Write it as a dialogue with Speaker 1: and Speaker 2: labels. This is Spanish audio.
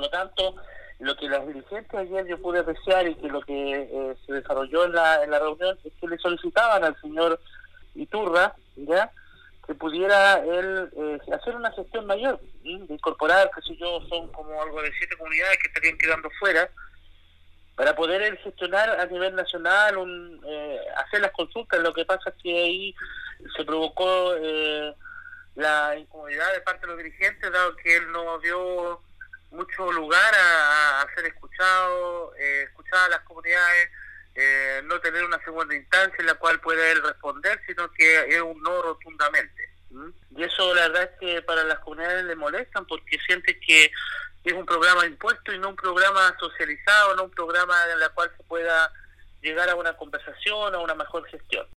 Speaker 1: lo tanto, lo que los dirigentes ayer yo pude apreciar y que lo que eh, se desarrolló en la, en la reunión es que le solicitaban al señor Iturra, ¿ya? que pudiera él eh, hacer una gestión mayor, incorporar, que sé yo, son como algo de siete comunidades que estarían quedando fuera, para poder él gestionar a nivel nacional, un, eh, hacer las consultas. Lo que pasa es que ahí se provocó eh, la incomodidad de parte de los dirigentes, dado que él no dio mucho lugar a, ser escuchado, eh, escuchar a las comunidades, eh, no tener una segunda instancia en la cual pueda él responder, sino que es un no rotundamente. Y eso la verdad es que para las comunidades le molestan porque sienten que es un programa impuesto y no un programa socializado, no un programa en el cual se pueda llegar a una conversación, a una mejor gestión.